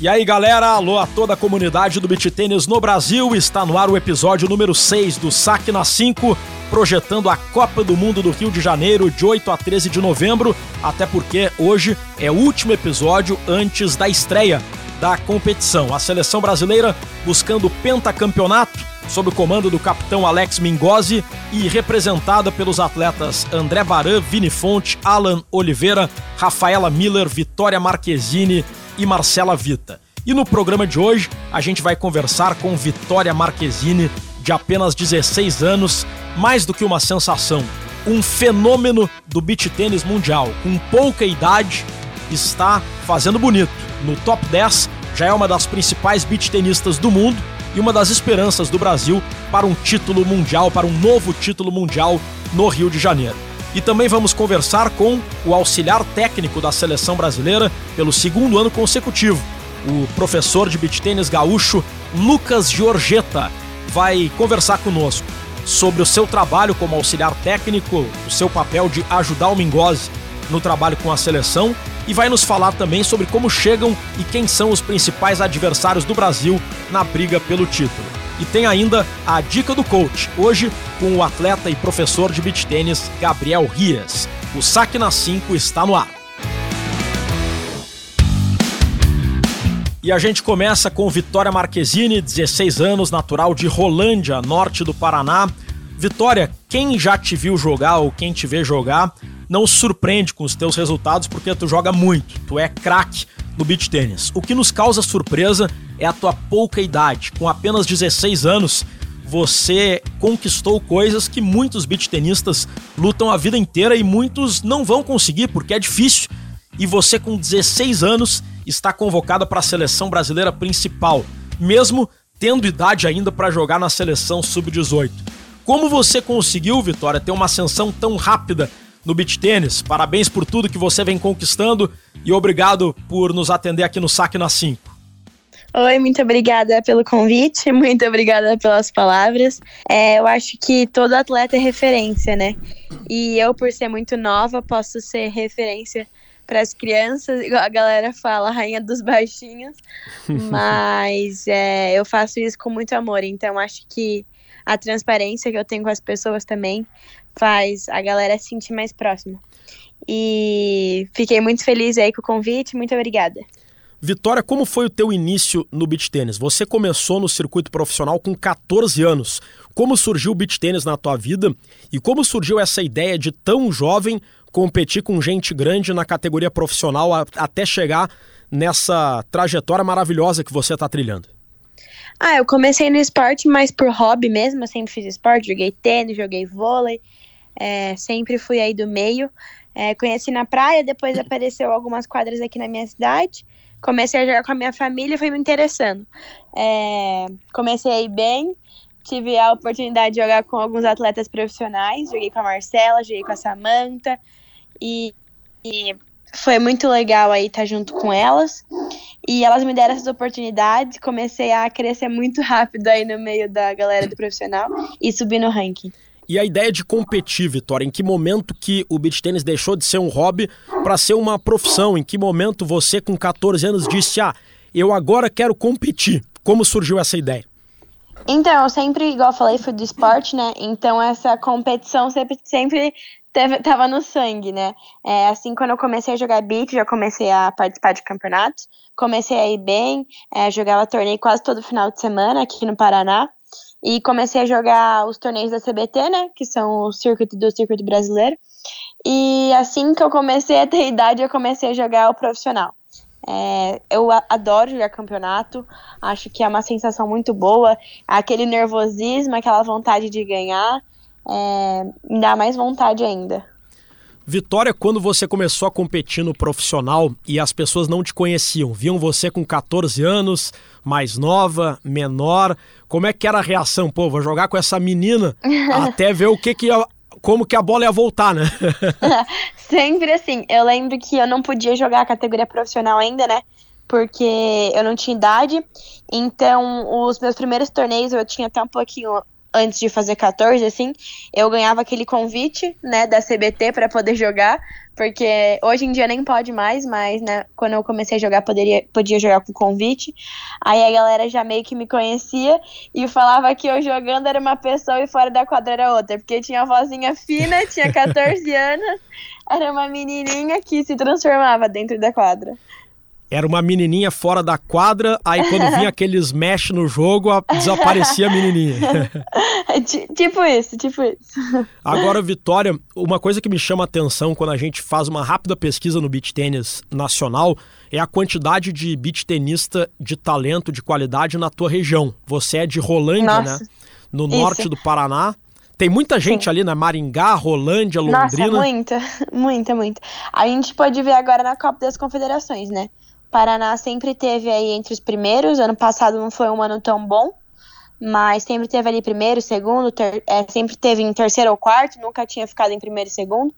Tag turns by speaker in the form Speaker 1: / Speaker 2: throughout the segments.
Speaker 1: E aí, galera, alô a toda a comunidade do beat tênis no Brasil. Está no ar o episódio número 6 do Saque na 5, projetando a Copa do Mundo do Rio de Janeiro de 8 a 13 de novembro, até porque hoje é o último episódio antes da estreia da competição. A seleção brasileira buscando o pentacampeonato sob o comando do capitão Alex Mingozzi e representada pelos atletas André Baran, Vini Fonte, Alan Oliveira, Rafaela Miller, Vitória Marquezine e Marcela Vita. E no programa de hoje a gente vai conversar com Vitória Marquezine, de apenas 16 anos, mais do que uma sensação, um fenômeno do beach tênis mundial. Com pouca idade, está fazendo bonito. No top 10, já é uma das principais beach tenistas do mundo e uma das esperanças do Brasil para um título mundial, para um novo título mundial no Rio de Janeiro. E também vamos conversar com o auxiliar técnico da seleção brasileira pelo segundo ano consecutivo, o professor de beach tênis gaúcho Lucas Giorgetta. Vai conversar conosco sobre o seu trabalho como auxiliar técnico, o seu papel de ajudar o Mingozzi no trabalho com a seleção e vai nos falar também sobre como chegam e quem são os principais adversários do Brasil na briga pelo título. E tem ainda a dica do coach, hoje com o atleta e professor de beach tênis Gabriel Rias. O Saque na 5 está no ar. E a gente começa com Vitória Marquezine, 16 anos, natural de Rolândia, norte do Paraná. Vitória, quem já te viu jogar ou quem te vê jogar, não surpreende com os teus resultados porque tu joga muito, tu é craque no beach tênis. O que nos causa surpresa é a tua pouca idade. Com apenas 16 anos, você conquistou coisas que muitos beach tenistas lutam a vida inteira e muitos não vão conseguir porque é difícil. E você com 16 anos está convocada para a seleção brasileira principal, mesmo tendo idade ainda para jogar na seleção sub-18. Como você conseguiu, Vitória, ter uma ascensão tão rápida no beach tênis? Parabéns por tudo que você vem conquistando e obrigado por nos atender aqui no Saque na 5.
Speaker 2: Oi, muito obrigada pelo convite, muito obrigada pelas palavras. É, eu acho que todo atleta é referência, né? E eu, por ser muito nova, posso ser referência para as crianças, igual a galera fala, rainha dos baixinhos, mas é, eu faço isso com muito amor, então acho que a transparência que eu tenho com as pessoas também faz a galera se sentir mais próxima. E fiquei muito feliz aí com o convite, muito obrigada.
Speaker 1: Vitória, como foi o teu início no beach tênis? Você começou no circuito profissional com 14 anos. Como surgiu o beach tênis na tua vida e como surgiu essa ideia de tão jovem competir com gente grande na categoria profissional até chegar nessa trajetória maravilhosa que você está trilhando?
Speaker 2: Ah, eu comecei no esporte, mas por hobby mesmo. Eu sempre fiz esporte, joguei tênis, joguei vôlei. É, sempre fui aí do meio. É, conheci na praia, depois apareceu algumas quadras aqui na minha cidade comecei a jogar com a minha família e foi me interessando. É, comecei bem, tive a oportunidade de jogar com alguns atletas profissionais, joguei com a Marcela, joguei com a Samanta e, e foi muito legal aí estar junto com elas. E elas me deram essas oportunidades, comecei a crescer muito rápido aí no meio da galera do profissional e subir no ranking.
Speaker 1: E a ideia de competir, Vitória, em que momento que o beach tênis deixou de ser um hobby para ser uma profissão? Em que momento você, com 14 anos, disse: Ah, eu agora quero competir? Como surgiu essa ideia?
Speaker 2: Então, eu sempre, igual eu falei, fui do esporte, né? Então, essa competição sempre, sempre teve, tava no sangue, né? É, assim, quando eu comecei a jogar beat, já comecei a participar de campeonatos. Comecei a ir bem, é, jogava torneio quase todo final de semana aqui no Paraná. E comecei a jogar os torneios da CBT, né? Que são o circuito do circuito brasileiro. E assim que eu comecei a ter idade, eu comecei a jogar o profissional. É, eu adoro jogar campeonato, acho que é uma sensação muito boa. Aquele nervosismo, aquela vontade de ganhar, é, me dá mais vontade ainda.
Speaker 1: Vitória, quando você começou a competir no profissional e as pessoas não te conheciam, viam você com 14 anos, mais nova, menor, como é que era a reação? Pô, vou jogar com essa menina até ver o que que ia, como que a bola ia voltar, né?
Speaker 2: Sempre assim. Eu lembro que eu não podia jogar a categoria profissional ainda, né? Porque eu não tinha idade. Então, os meus primeiros torneios eu tinha até um pouquinho antes de fazer 14, assim, eu ganhava aquele convite, né, da CBT para poder jogar, porque hoje em dia nem pode mais, mas, né, quando eu comecei a jogar, poderia, podia jogar com convite. Aí a galera já meio que me conhecia e falava que eu jogando era uma pessoa e fora da quadra era outra, porque tinha a vozinha fina, tinha 14 anos, era uma menininha que se transformava dentro da quadra.
Speaker 1: Era uma menininha fora da quadra, aí quando vinha aqueles mesh no jogo, desaparecia a menininha.
Speaker 2: tipo isso, tipo isso.
Speaker 1: Agora, Vitória, uma coisa que me chama a atenção quando a gente faz uma rápida pesquisa no beach tênis nacional é a quantidade de beach tenista de talento, de qualidade na tua região. Você é de Rolândia, né? Nossa, né? No isso. norte do Paraná. Tem muita gente Sim. ali na Maringá, Rolândia, Londrina.
Speaker 2: Nossa, muita, muita, muita. A gente pode ver agora na Copa das Confederações, né? Paraná sempre teve aí entre os primeiros. Ano passado não foi um ano tão bom, mas sempre teve ali primeiro, segundo, ter, é, sempre teve em terceiro ou quarto, nunca tinha ficado em primeiro e segundo.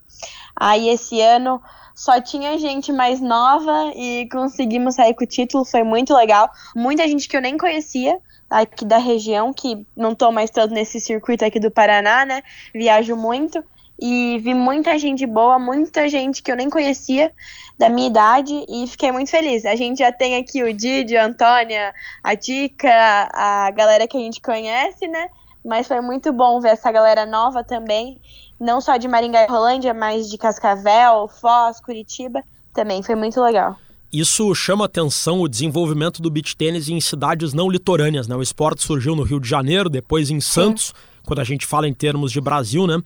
Speaker 2: Aí esse ano só tinha gente mais nova e conseguimos sair com o título, foi muito legal. Muita gente que eu nem conhecia aqui da região, que não tô mais tanto nesse circuito aqui do Paraná, né? Viajo muito e vi muita gente boa, muita gente que eu nem conhecia da minha idade e fiquei muito feliz. A gente já tem aqui o Didi, a Antônia, a Dica, a galera que a gente conhece, né? Mas foi muito bom ver essa galera nova também, não só de Maringá e Rolândia, mas de Cascavel, Foz, Curitiba, também foi muito legal.
Speaker 1: Isso chama atenção o desenvolvimento do beach tênis em cidades não litorâneas, né? O esporte surgiu no Rio de Janeiro, depois em Santos, Sim. quando a gente fala em termos de Brasil, né?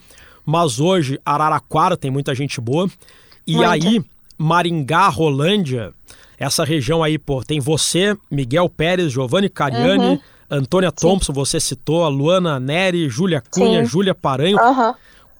Speaker 1: Mas hoje, Araraquara tem muita gente boa. E aí, Maringá, Rolândia, essa região aí, pô, tem você, Miguel Pérez, Giovanni Cariani, uhum. Antônia Thompson, Sim. você citou, a Luana Neri, Júlia Cunha, Júlia Paranho. Uhum.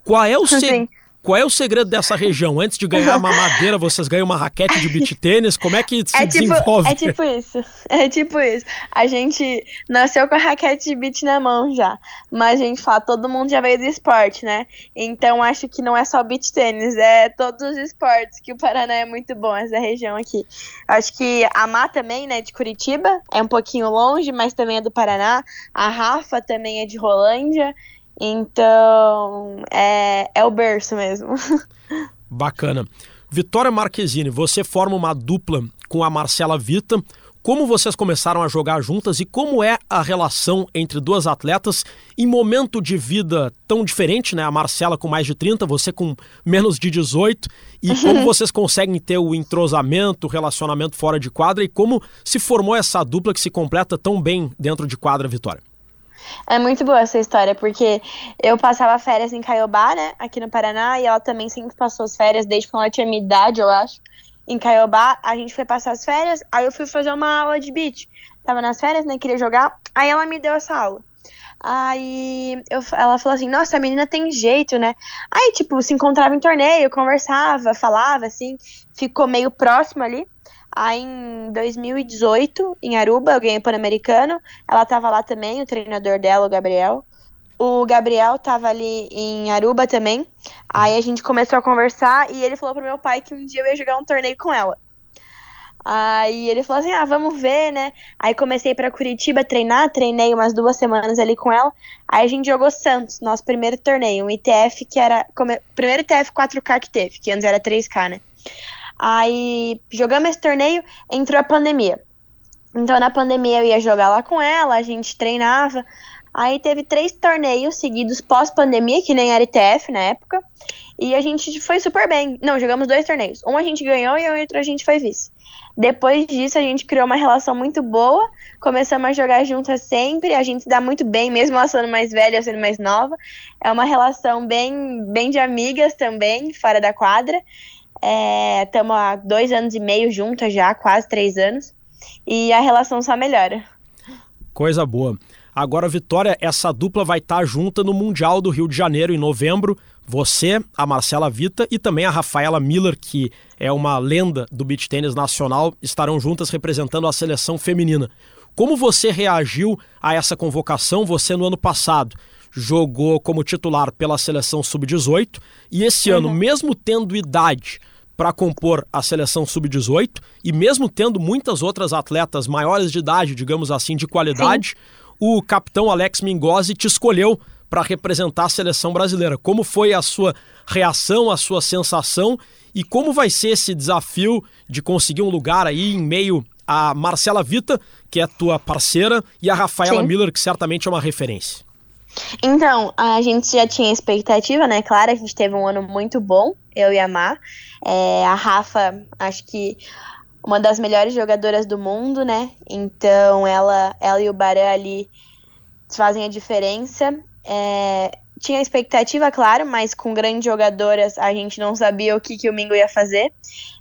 Speaker 1: Qual é o segredo? Qual é o segredo dessa região? Antes de ganhar uma madeira, vocês ganham uma raquete de beach tênis? Como é que se é tipo, desenvolve?
Speaker 2: É tipo isso. É tipo isso. A gente nasceu com a raquete de beach na mão já. Mas a gente fala, todo mundo já veio do esporte, né? Então acho que não é só beach tênis, é todos os esportes, que o Paraná é muito bom, essa região aqui. Acho que a Má também, né, de Curitiba, é um pouquinho longe, mas também é do Paraná. A Rafa também é de Rolândia. Então, é, é o berço mesmo.
Speaker 1: Bacana. Vitória Marquezine, você forma uma dupla com a Marcela Vita. Como vocês começaram a jogar juntas e como é a relação entre duas atletas em momento de vida tão diferente, né? A Marcela com mais de 30, você com menos de 18, e como vocês conseguem ter o entrosamento, o relacionamento fora de quadra e como se formou essa dupla que se completa tão bem dentro de quadra, Vitória?
Speaker 2: É muito boa essa história, porque eu passava férias em Caiobá, né, aqui no Paraná, e ela também sempre passou as férias desde quando ela tinha minha idade, eu acho. Em Caiobá, a gente foi passar as férias, aí eu fui fazer uma aula de beat. Tava nas férias, né, queria jogar, aí ela me deu essa aula. Aí eu, ela falou assim: Nossa, a menina tem jeito, né? Aí, tipo, se encontrava em torneio, conversava, falava, assim, ficou meio próximo ali. Aí em 2018, em Aruba, eu ganhei Pan-Americano. Ela tava lá também, o treinador dela, o Gabriel. O Gabriel tava ali em Aruba também. Aí a gente começou a conversar e ele falou pro meu pai que um dia eu ia jogar um torneio com ela. Aí ele falou assim: ah, vamos ver, né? Aí comecei para Curitiba treinar, treinei umas duas semanas ali com ela. Aí a gente jogou Santos, nosso primeiro torneio, um ITF que era. Primeiro ITF 4K que teve, que antes era 3K, né? Aí jogamos esse torneio, entrou a pandemia. Então na pandemia eu ia jogar lá com ela, a gente treinava. Aí teve três torneios seguidos pós-pandemia, que nem era ITF na época. E a gente foi super bem. Não, jogamos dois torneios. Um a gente ganhou e o outro a gente foi vice. Depois disso, a gente criou uma relação muito boa. Começamos a jogar juntas sempre. A gente se dá muito bem, mesmo ela sendo mais velha, eu sendo mais nova. É uma relação bem, bem de amigas também, fora da quadra. Estamos é, há dois anos e meio juntas já, quase três anos. E a relação só melhora.
Speaker 1: Coisa boa. Agora, Vitória, essa dupla vai estar junta no Mundial do Rio de Janeiro em novembro. Você, a Marcela Vita e também a Rafaela Miller, que é uma lenda do beach tênis nacional, estarão juntas representando a seleção feminina. Como você reagiu a essa convocação? Você no ano passado jogou como titular pela seleção sub-18 e esse uhum. ano, mesmo tendo idade para compor a seleção sub-18 e mesmo tendo muitas outras atletas maiores de idade, digamos assim, de qualidade, Sim. o capitão Alex Mingozzi te escolheu para representar a seleção brasileira. Como foi a sua reação, a sua sensação e como vai ser esse desafio de conseguir um lugar aí em meio a Marcela Vita, que é tua parceira, e a Rafaela Sim. Miller, que certamente é uma referência?
Speaker 2: Então, a gente já tinha expectativa, né? Claro, a gente teve um ano muito bom, eu e a Mar. É, a Rafa, acho que uma das melhores jogadoras do mundo, né? Então, ela, ela e o Baran ali fazem a diferença. É, tinha expectativa, claro, mas com grandes jogadoras a gente não sabia o que, que o Mingo ia fazer.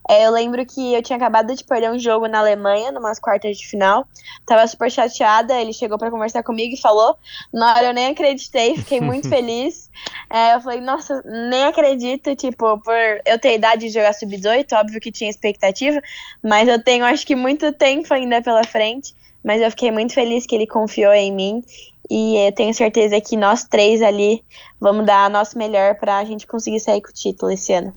Speaker 2: É, eu lembro que eu tinha acabado de perder um jogo na Alemanha, numas quartas de final. Tava super chateada, ele chegou para conversar comigo e falou. Na hora eu nem acreditei, fiquei muito feliz. É, eu falei, nossa, nem acredito, tipo, por eu ter idade de jogar sub-18, óbvio que tinha expectativa, mas eu tenho acho que muito tempo ainda pela frente. Mas eu fiquei muito feliz que ele confiou em mim e eu tenho certeza que nós três ali vamos dar nosso melhor para a gente conseguir sair com o título esse ano.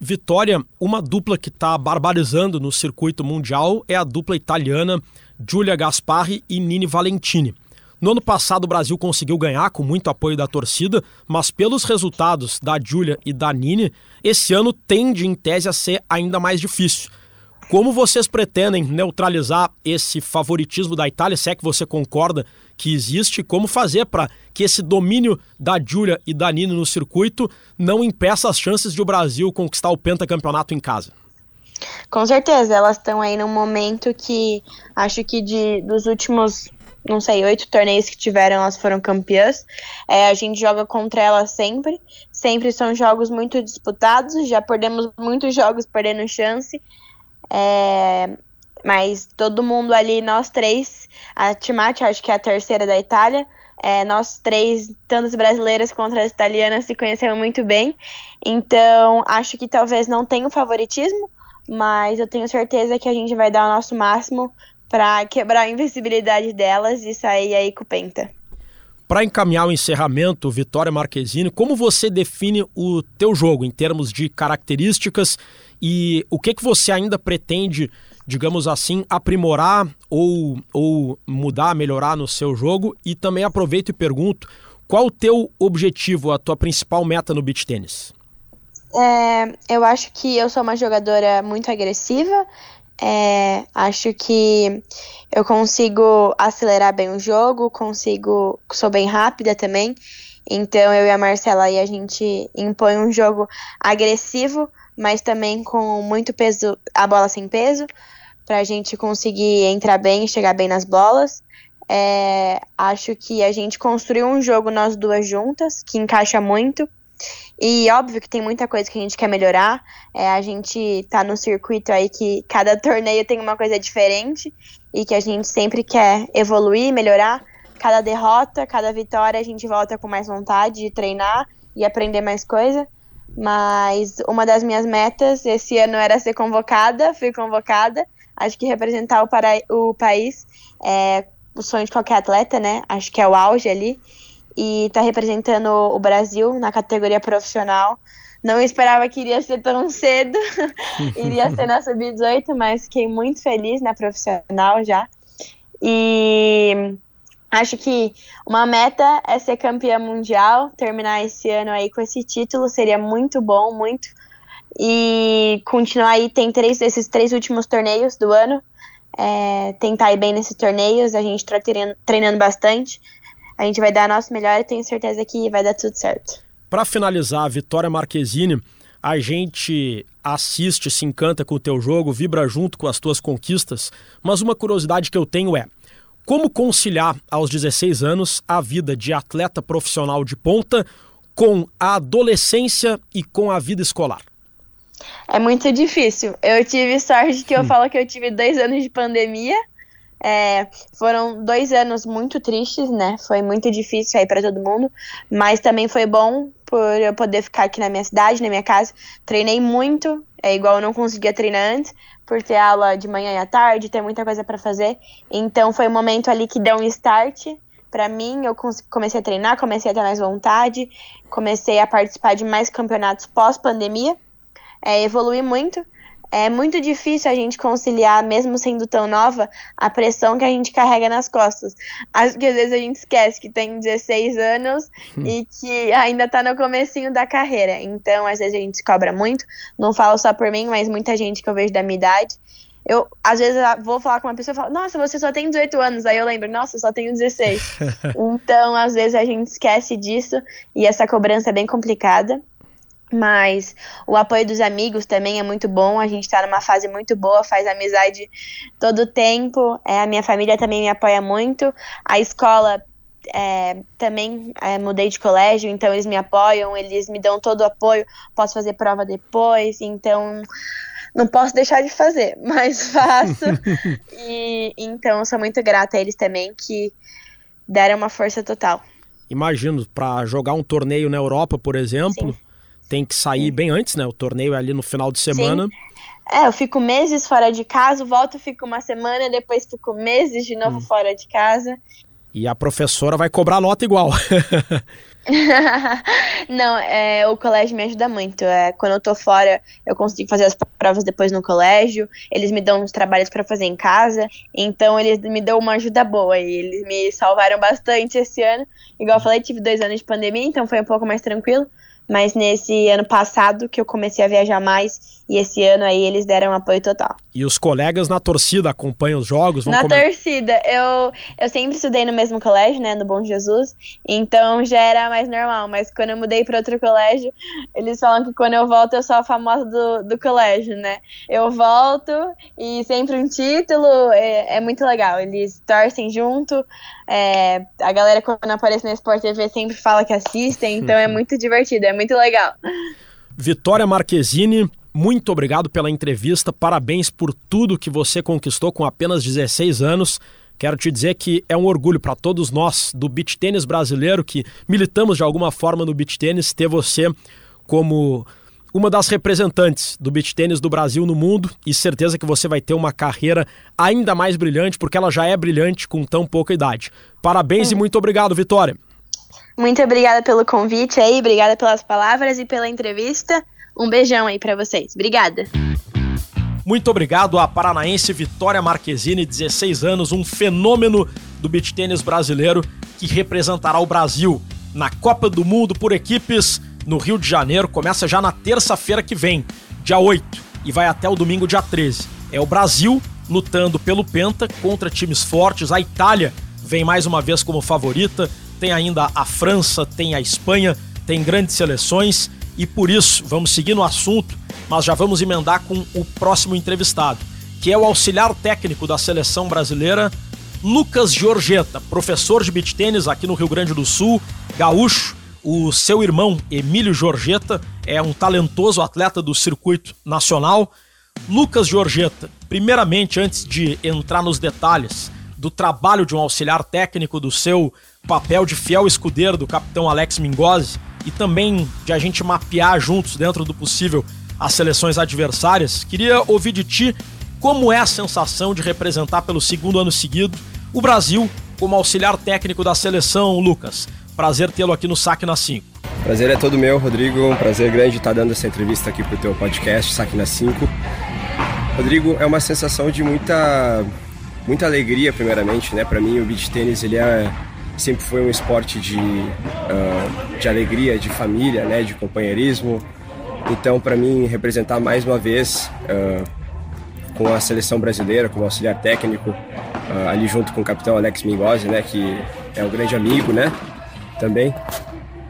Speaker 1: Vitória, uma dupla que está barbarizando no circuito mundial é a dupla italiana Giulia Gasparri e Nini Valentini. No ano passado, o Brasil conseguiu ganhar com muito apoio da torcida, mas pelos resultados da Giulia e da Nini, esse ano tende, em tese, a ser ainda mais difícil. Como vocês pretendem neutralizar esse favoritismo da Itália, se é que você concorda que existe, como fazer para que esse domínio da Giulia e da Nini no circuito não impeça as chances de o Brasil conquistar o pentacampeonato em casa?
Speaker 2: Com certeza, elas estão aí num momento que acho que de, dos últimos, não sei, oito torneios que tiveram, elas foram campeãs. É, a gente joga contra elas sempre, sempre são jogos muito disputados, já perdemos muitos jogos perdendo chance. É, mas todo mundo ali, nós três, a Timati, acho que é a terceira da Itália, é, nós três, tanto as brasileiras quanto as italianas, se conheceram muito bem. Então, acho que talvez não tenha um favoritismo, mas eu tenho certeza que a gente vai dar o nosso máximo para quebrar a invencibilidade delas e sair aí com o Penta.
Speaker 1: Para encaminhar o encerramento, Vitória Marquezine, como você define o teu jogo em termos de características e o que que você ainda pretende, digamos assim, aprimorar ou, ou mudar, melhorar no seu jogo? E também aproveito e pergunto, qual o teu objetivo, a tua principal meta no beach tênis?
Speaker 2: É, eu acho que eu sou uma jogadora muito agressiva, é, acho que eu consigo acelerar bem o jogo, consigo, sou bem rápida também. Então eu e a Marcela aí a gente impõe um jogo agressivo, mas também com muito peso, a bola sem peso, para a gente conseguir entrar bem e chegar bem nas bolas. É, acho que a gente construiu um jogo nós duas juntas, que encaixa muito. E óbvio que tem muita coisa que a gente quer melhorar. É, a gente tá no circuito aí que cada torneio tem uma coisa diferente e que a gente sempre quer evoluir, melhorar. Cada derrota, cada vitória, a gente volta com mais vontade de treinar e aprender mais coisa. Mas uma das minhas metas esse ano era ser convocada, fui convocada. Acho que representar o, para, o país é o sonho de qualquer atleta, né? Acho que é o auge ali e está representando o Brasil na categoria profissional. Não esperava que iria ser tão cedo, iria ser na sub-18, mas fiquei muito feliz na profissional já. E acho que uma meta é ser campeã mundial, terminar esse ano aí com esse título seria muito bom, muito. E continuar aí, tem três, esses três últimos torneios do ano, é, tentar ir bem nesses torneios, a gente está treinando, treinando bastante a gente vai dar a nosso melhor e tenho certeza que vai dar tudo certo.
Speaker 1: Para finalizar, a Vitória Marquezine, a gente assiste, se encanta com o teu jogo, vibra junto com as tuas conquistas, mas uma curiosidade que eu tenho é como conciliar aos 16 anos a vida de atleta profissional de ponta com a adolescência e com a vida escolar?
Speaker 2: É muito difícil. Eu tive sorte que eu hum. falo que eu tive dois anos de pandemia é, foram dois anos muito tristes, né? Foi muito difícil aí para todo mundo, mas também foi bom por eu poder ficar aqui na minha cidade, na minha casa. Treinei muito, é igual eu não conseguia treinar antes, por ter aula de manhã e à tarde, ter muita coisa para fazer. Então foi um momento ali que deu um start para mim. Eu comecei a treinar, comecei a ter mais vontade, comecei a participar de mais campeonatos pós-pandemia. é, evoluir muito. É muito difícil a gente conciliar, mesmo sendo tão nova, a pressão que a gente carrega nas costas. Acho que às vezes a gente esquece que tem 16 anos hum. e que ainda está no comecinho da carreira. Então, às vezes a gente se cobra muito. Não falo só por mim, mas muita gente que eu vejo da minha idade. Eu, às vezes, vou falar com uma pessoa e falo, nossa, você só tem 18 anos. Aí eu lembro, nossa, eu só tenho 16. então, às vezes, a gente esquece disso e essa cobrança é bem complicada. Mas o apoio dos amigos também é muito bom. A gente está numa fase muito boa, faz amizade todo o tempo. É, a minha família também me apoia muito. A escola é, também é, mudei de colégio, então eles me apoiam, eles me dão todo o apoio. Posso fazer prova depois, então não posso deixar de fazer, mas faço. e então sou muito grata a eles também que deram uma força total.
Speaker 1: Imagino, para jogar um torneio na Europa, por exemplo. Sim tem que sair Sim. bem antes, né? O torneio é ali no final de semana. Sim.
Speaker 2: É, eu fico meses fora de casa, volto, fico uma semana, depois fico meses de novo hum. fora de casa.
Speaker 1: E a professora vai cobrar nota igual.
Speaker 2: Não, é, o colégio me ajuda muito. É, quando eu tô fora, eu consigo fazer as provas depois no colégio. Eles me dão uns trabalhos para fazer em casa. Então, eles me dão uma ajuda boa. E eles me salvaram bastante esse ano. Igual eu falei, tive dois anos de pandemia, então foi um pouco mais tranquilo mas nesse ano passado que eu comecei a viajar mais e esse ano aí eles deram apoio total.
Speaker 1: E os colegas na torcida acompanham os jogos?
Speaker 2: na torcida, eu, eu sempre estudei no mesmo colégio, né, no Bom Jesus, então já era mais normal, mas quando eu mudei para outro colégio, eles falam que quando eu volto eu sou a famosa do, do colégio, né? Eu volto e sempre um título, é, é muito legal, eles torcem junto, é, a galera quando aparece na Sport TV sempre fala que assistem, então é muito divertido, é muito legal.
Speaker 1: Vitória Marquezine, muito obrigado pela entrevista, parabéns por tudo que você conquistou com apenas 16 anos. Quero te dizer que é um orgulho para todos nós do beach tênis brasileiro que militamos de alguma forma no beach tênis ter você como uma das representantes do beach tênis do Brasil no mundo e certeza que você vai ter uma carreira ainda mais brilhante porque ela já é brilhante com tão pouca idade. Parabéns hum. e muito obrigado, Vitória.
Speaker 2: Muito obrigada pelo convite aí, obrigada pelas palavras e pela entrevista. Um beijão aí para vocês. Obrigada.
Speaker 1: Muito obrigado à paranaense Vitória Marquezine, 16 anos, um fenômeno do beach tênis brasileiro que representará o Brasil na Copa do Mundo por equipes no Rio de Janeiro. Começa já na terça-feira que vem, dia 8, e vai até o domingo, dia 13. É o Brasil lutando pelo Penta contra times fortes. A Itália vem mais uma vez como favorita tem ainda a França, tem a Espanha, tem grandes seleções e por isso vamos seguir no assunto, mas já vamos emendar com o próximo entrevistado, que é o auxiliar técnico da seleção brasileira, Lucas Giorgetta, professor de beach tênis aqui no Rio Grande do Sul, gaúcho. O seu irmão, Emílio Giorgetta, é um talentoso atleta do circuito nacional. Lucas Giorgetta, primeiramente, antes de entrar nos detalhes do trabalho de um auxiliar técnico, do seu papel de fiel escudeiro do capitão Alex Mingozzi e também de a gente mapear juntos, dentro do possível, as seleções adversárias, queria ouvir de ti como é a sensação de representar pelo segundo ano seguido o Brasil como auxiliar técnico da seleção, Lucas. Prazer tê-lo aqui no Saque na 5.
Speaker 3: Prazer é todo meu, Rodrigo. Um prazer grande estar dando essa entrevista aqui para o teu podcast, Saque na 5. Rodrigo, é uma sensação de muita muita alegria, primeiramente, né? Para mim, o beach tênis ele é sempre foi um esporte de, uh, de alegria, de família, né? De companheirismo. Então, para mim, representar mais uma vez uh, com a seleção brasileira, como auxiliar técnico, uh, ali junto com o capitão Alex Mingozzi, né? Que é um grande amigo, né? Também.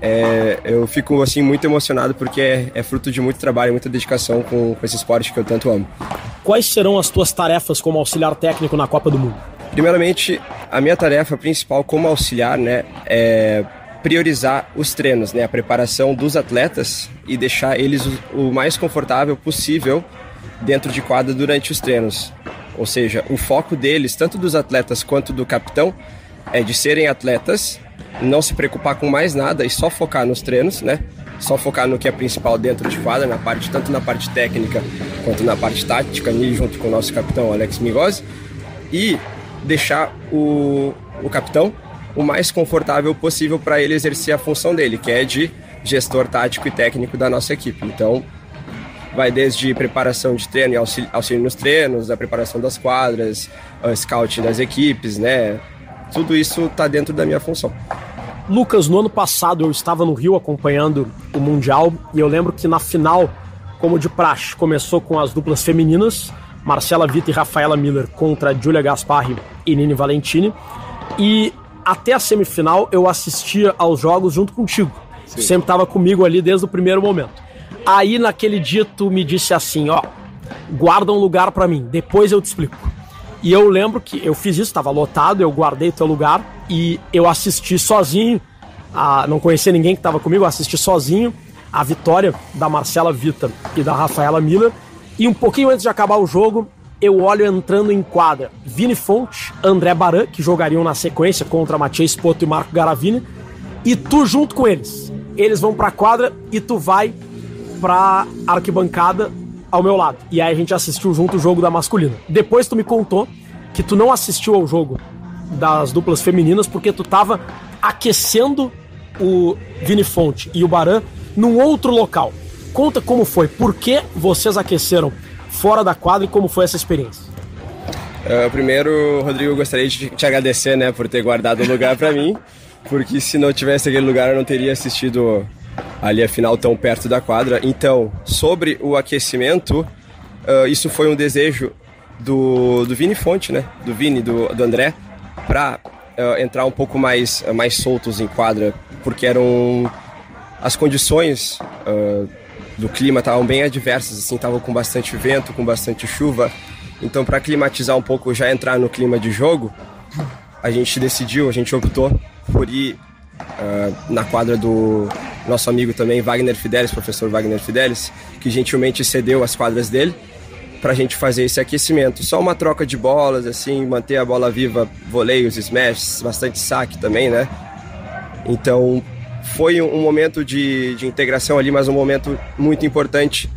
Speaker 3: É, eu fico assim muito emocionado porque é, é, fruto de muito trabalho, muita dedicação com, com esse esporte que eu tanto amo.
Speaker 1: Quais serão as tuas tarefas como auxiliar técnico na Copa do Mundo?
Speaker 3: Primeiramente, a minha tarefa principal como auxiliar, né, é priorizar os treinos, né, a preparação dos atletas e deixar eles o, mais confortável possível dentro de quadra durante os treinos. Ou seja, o foco deles, tanto dos atletas quanto do capitão, é de serem atletas, não se preocupar com mais nada e só focar nos treinos, né? Só focar no que é principal dentro de quadra, na parte tanto na parte técnica quanto na parte tática, ali junto com o nosso capitão Alex Migozzi, e deixar o, o capitão o mais confortável possível para ele exercer a função dele, que é de gestor tático e técnico da nossa equipe. Então, vai desde preparação de treino e auxílio, auxílio nos treinos, a preparação das quadras, o scouting das equipes, né? Tudo isso está dentro da minha função.
Speaker 1: Lucas, no ano passado eu estava no Rio acompanhando o Mundial e eu lembro que na final, como de praxe, começou com as duplas femininas, Marcela Vita e Rafaela Miller contra Julia Gasparri e Nini Valentini. E até a semifinal eu assistia aos jogos junto contigo. Sim. Sempre estava comigo ali desde o primeiro momento. Aí naquele dia tu me disse assim, ó, guarda um lugar para mim, depois eu te explico. E eu lembro que eu fiz isso, estava lotado, eu guardei teu lugar e eu assisti sozinho, a, não conhecia ninguém que estava comigo, eu assisti sozinho a vitória da Marcela Vita e da Rafaela Miller. E um pouquinho antes de acabar o jogo, eu olho entrando em quadra Vini Fonte, André Baran, que jogariam na sequência contra Matias Poto e Marco Garavini, e tu junto com eles. Eles vão pra quadra e tu vai pra arquibancada ao meu lado. E aí a gente assistiu junto o jogo da masculina. Depois tu me contou que tu não assistiu ao jogo das duplas femininas porque tu tava aquecendo o Vini Fonte e o Baran num outro local. Conta como foi, por que vocês aqueceram fora da quadra e como foi essa experiência?
Speaker 3: Uh, primeiro, Rodrigo, gostaria de te agradecer né, por ter guardado o lugar para mim, porque se não tivesse aquele lugar eu não teria assistido ali a final tão perto da quadra. Então, sobre o aquecimento, uh, isso foi um desejo do, do Vini Fonte, né? Do Vini, do, do André, para uh, ah, entrar um pouco mais, uh, mais soltos em quadra, porque eram as condições do clima estavam bem adversas, assim, estavam com bastante vento, com bastante chuva. Então, para climatizar um pouco, já entrar no clima de jogo, a gente decidiu, a gente optou por ir na quadra do, nosso amigo também, Wagner Fidelis, professor Wagner Fidelis, que gentilmente cedeu as quadras dele para a gente fazer esse aquecimento. Só uma troca de bolas, assim, manter a bola viva, voleios, smashes, bastante saque também, né? Então foi um momento de, de integração ali, mas um momento muito importante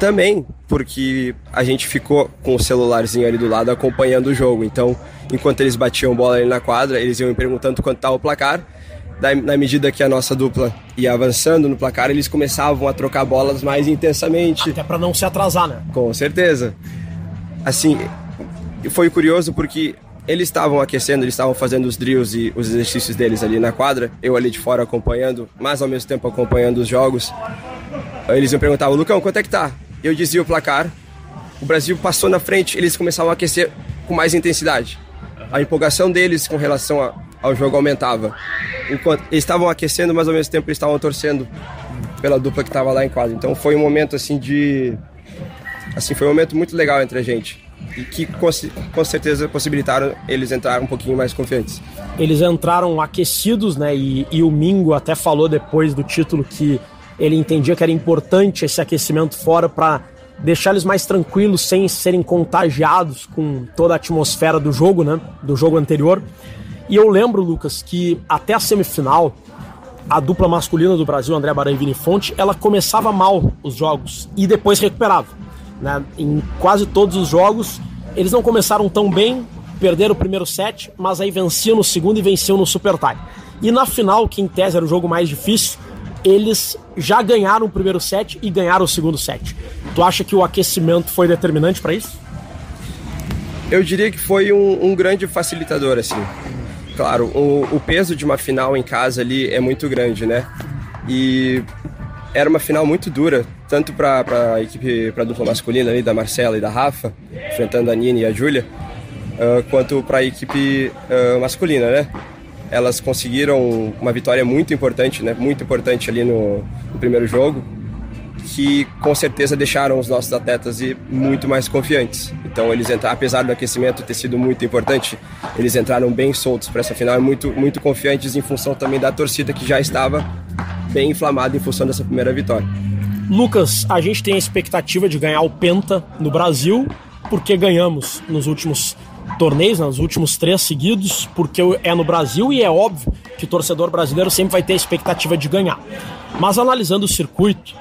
Speaker 3: também, porque a gente ficou com o celularzinho ali do lado acompanhando o jogo. Então, enquanto eles batiam bola ali na quadra, eles iam me perguntando quanto estava o placar na medida que a nossa dupla ia avançando no placar, eles começavam a trocar bolas mais intensamente.
Speaker 1: Até para não se atrasar, né?
Speaker 3: Com certeza. Assim, foi curioso porque eles estavam aquecendo, eles estavam fazendo os drills e os exercícios deles ali na quadra, eu ali de fora acompanhando, mas ao mesmo tempo acompanhando os jogos. Eles me perguntavam, Lucão, quanto é que tá? Eu dizia o placar, o Brasil passou na frente, eles começavam a aquecer com mais intensidade. A empolgação deles com relação a, ao jogo aumentava. Enquanto eles estavam aquecendo, mas ao mesmo tempo eles estavam torcendo pela dupla que estava lá em quadra. Então foi um momento assim de assim foi um momento muito legal entre a gente e que com, certeza possibilitaram eles entrar um pouquinho mais confiantes.
Speaker 1: Eles entraram aquecidos, né? E, e o Mingo até falou depois do título que ele entendia que era importante esse aquecimento fora para deixar eles mais tranquilos, sem serem contagiados com toda a atmosfera do jogo, né? Do jogo anterior. E eu lembro, Lucas, que até a semifinal, a dupla masculina do Brasil, André Baran e Vini Fonte, ela começava mal os jogos e depois recuperava. Né? Em quase todos os jogos, eles não começaram tão bem, perderam o primeiro set, mas aí venciam no segundo e venciam no super tie. E na final, que em tese era o jogo mais difícil, eles já ganharam o primeiro set e ganharam o segundo set. Tu acha que o aquecimento foi determinante para isso?
Speaker 3: Eu diria que foi um, um grande facilitador, assim. Claro, o, o peso de uma final em casa ali é muito grande, né? E era uma final muito dura, tanto para a equipe, para a dupla masculina ali, da Marcela e da Rafa, enfrentando a Nini e a Júlia, uh, quanto para a equipe uh, masculina, né? Elas conseguiram uma vitória muito importante, né? Muito importante ali no, no primeiro jogo que com certeza deixaram os nossos atletas muito mais confiantes. Então eles entraram, apesar do aquecimento ter sido muito importante, eles entraram bem soltos para essa final, muito muito confiantes em função também da torcida que já estava bem inflamada em função dessa primeira vitória.
Speaker 1: Lucas, a gente tem a expectativa de ganhar o Penta no Brasil, porque ganhamos nos últimos torneios, nos últimos três seguidos, porque é no Brasil e é óbvio que o torcedor brasileiro sempre vai ter a expectativa de ganhar. Mas analisando o circuito,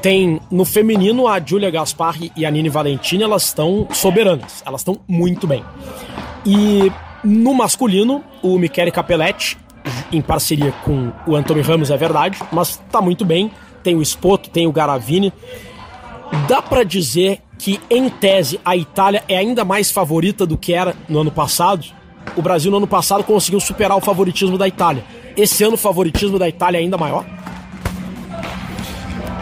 Speaker 1: tem no feminino a Julia Gasparri e a Nini Valentini, elas estão soberanas, elas estão muito bem. E no masculino, o Michele Capelletti, em parceria com o Antônio Ramos, é verdade, mas tá muito bem. Tem o Spoto, tem o Garavini. Dá para dizer que, em tese, a Itália é ainda mais favorita do que era no ano passado? O Brasil, no ano passado, conseguiu superar o favoritismo da Itália. Esse ano, o favoritismo da Itália é ainda maior?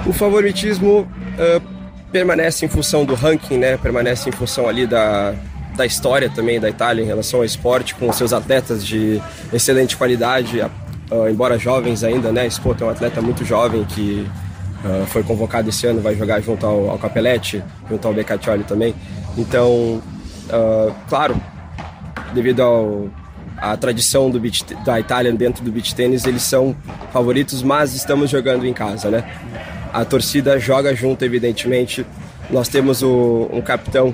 Speaker 3: O favoritismo uh, permanece em função do ranking, né? Permanece em função ali da, da história também da Itália em relação ao esporte, com seus atletas de excelente qualidade, embora jovens ainda, né? Sport é um atleta muito jovem que uh, foi convocado esse ano, vai jogar junto ao, ao Capelletti, junto ao Beccaccioli também. Então, uh, claro, devido ao a tradição do beach, da Itália dentro do beach tênis, eles são favoritos, mas estamos jogando em casa, né? A torcida joga junto, evidentemente. Nós temos o, um capitão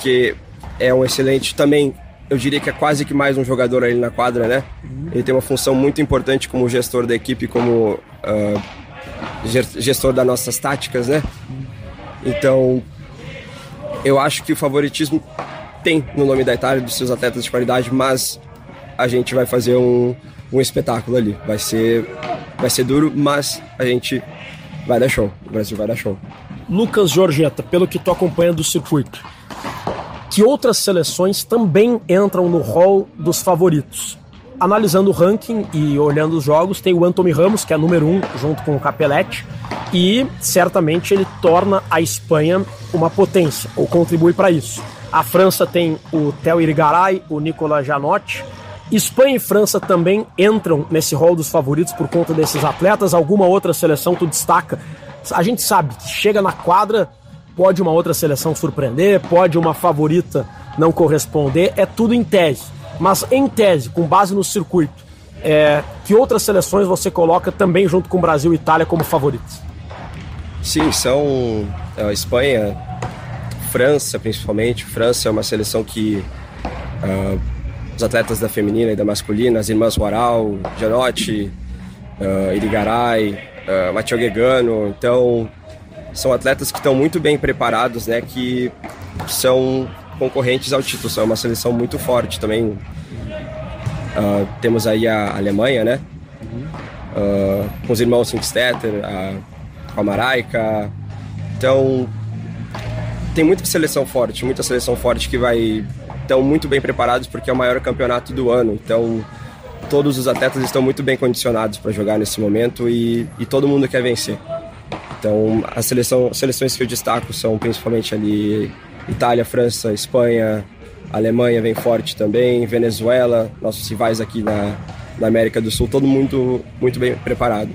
Speaker 3: que é um excelente também, eu diria que é quase que mais um jogador ali na quadra, né? Ele tem uma função muito importante como gestor da equipe, como uh, gestor das nossas táticas, né? Então, eu acho que o favoritismo tem no nome da Itália, dos seus atletas de qualidade, mas a gente vai fazer um, um espetáculo ali. Vai ser, vai ser duro, mas a gente vai dar show. O Brasil vai dar show.
Speaker 1: Lucas Giorgetta, pelo que tu acompanha do circuito, que outras seleções também entram no hall dos favoritos? analisando o ranking e olhando os jogos, tem o Anthony Ramos, que é número um, junto com o Capelletti, e certamente ele torna a Espanha uma potência, ou contribui para isso. A França tem o Theo Irigaray, o Nicolas Janotti. Espanha e França também entram nesse rol dos favoritos por conta desses atletas. Alguma outra seleção tu destaca? A gente sabe que chega na quadra, pode uma outra seleção surpreender, pode uma favorita não corresponder, é tudo em tese mas, em tese, com base no circuito, é, que outras seleções você coloca também junto com Brasil e Itália como favoritos?
Speaker 3: Sim, são a é, Espanha, França principalmente. França é uma seleção que uh, os atletas da feminina e da masculina, as irmãs Waral, Gianotti, uh, Irigaray, uh, Matteo Gegano, então são atletas que estão muito bem preparados, né, que são concorrentes ao título. São uma seleção muito forte também. Uh, temos aí a Alemanha, né? Uh, com os irmãos Sinkstetter, a, com a Maraica. Então, tem muita seleção forte, muita seleção forte que vai estão muito bem preparados porque é o maior campeonato do ano. Então, todos os atletas estão muito bem condicionados para jogar nesse momento e, e, todo mundo quer vencer. Então, a seleção, as seleções que eu destaco são principalmente ali Itália, França, Espanha, Alemanha vem forte também, Venezuela, nossos rivais aqui na, na América do Sul, todo muito, muito bem preparado.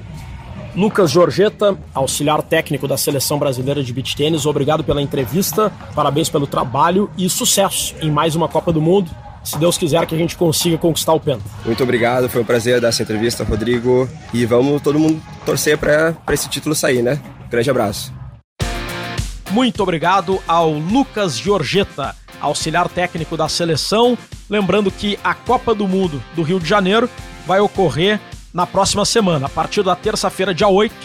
Speaker 1: Lucas Giorgetta, auxiliar técnico da seleção brasileira de beach tênis, obrigado pela entrevista, parabéns pelo trabalho e sucesso em mais uma Copa do Mundo. Se Deus quiser que a gente consiga conquistar o Penta.
Speaker 3: Muito obrigado, foi um prazer dar essa entrevista, Rodrigo. E vamos todo mundo torcer para esse título sair, né? Grande abraço.
Speaker 1: Muito obrigado ao Lucas Giorgetta, auxiliar técnico da seleção. Lembrando que a Copa do Mundo do Rio de Janeiro vai ocorrer na próxima semana, a partir da terça-feira, dia 8,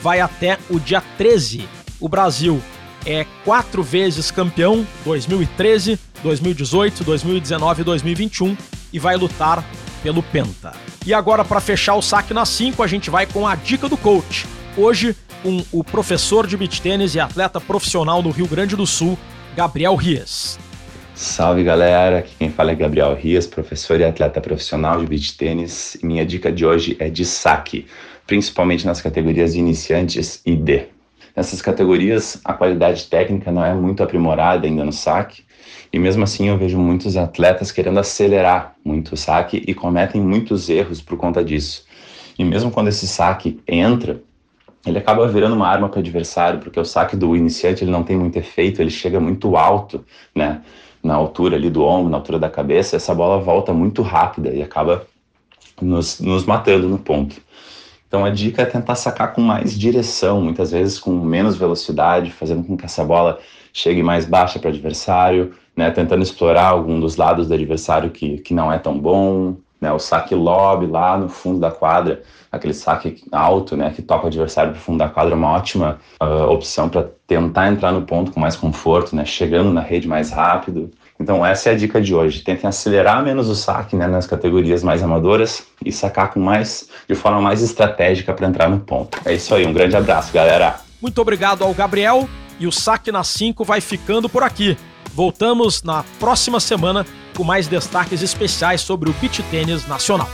Speaker 1: vai até o dia 13. O Brasil é quatro vezes campeão, 2013, 2018, 2019 e 2021, e vai lutar pelo Penta. E agora, para fechar o saque na 5, a gente vai com a dica do coach. Hoje, com o professor de beach tênis e atleta profissional no Rio Grande do Sul, Gabriel Rias.
Speaker 4: Salve galera, aqui quem fala é Gabriel Rias, professor e atleta profissional de beach tênis. Minha dica de hoje é de saque, principalmente nas categorias iniciantes e D. Nessas categorias, a qualidade técnica não é muito aprimorada ainda no saque, e mesmo assim eu vejo muitos atletas querendo acelerar muito o saque e cometem muitos erros por conta disso. E mesmo quando esse saque entra, ele acaba virando uma arma para o adversário, porque o saque do iniciante ele não tem muito efeito, ele chega muito alto, né? Na altura ali do ombro, na altura da cabeça, essa bola volta muito rápida e acaba nos, nos matando no ponto. Então a dica é tentar sacar com mais direção, muitas vezes com menos velocidade, fazendo com que essa bola chegue mais baixa para o adversário, né? Tentando explorar algum dos lados do adversário que, que não é tão bom, né? O saque lob lá no fundo da quadra, aquele saque alto, né, que toca o adversário para o fundo da quadra, é uma ótima uh, opção para tentar entrar no ponto com mais conforto, né, chegando na rede mais rápido. Então essa é a dica de hoje. Tentem acelerar menos o saque né, nas categorias mais amadoras e sacar com mais, de forma mais estratégica para entrar no ponto. É isso aí, um grande abraço, galera.
Speaker 1: Muito obrigado ao Gabriel. E o Saque na 5 vai ficando por aqui. Voltamos na próxima semana com mais destaques especiais sobre o beach tênis nacional.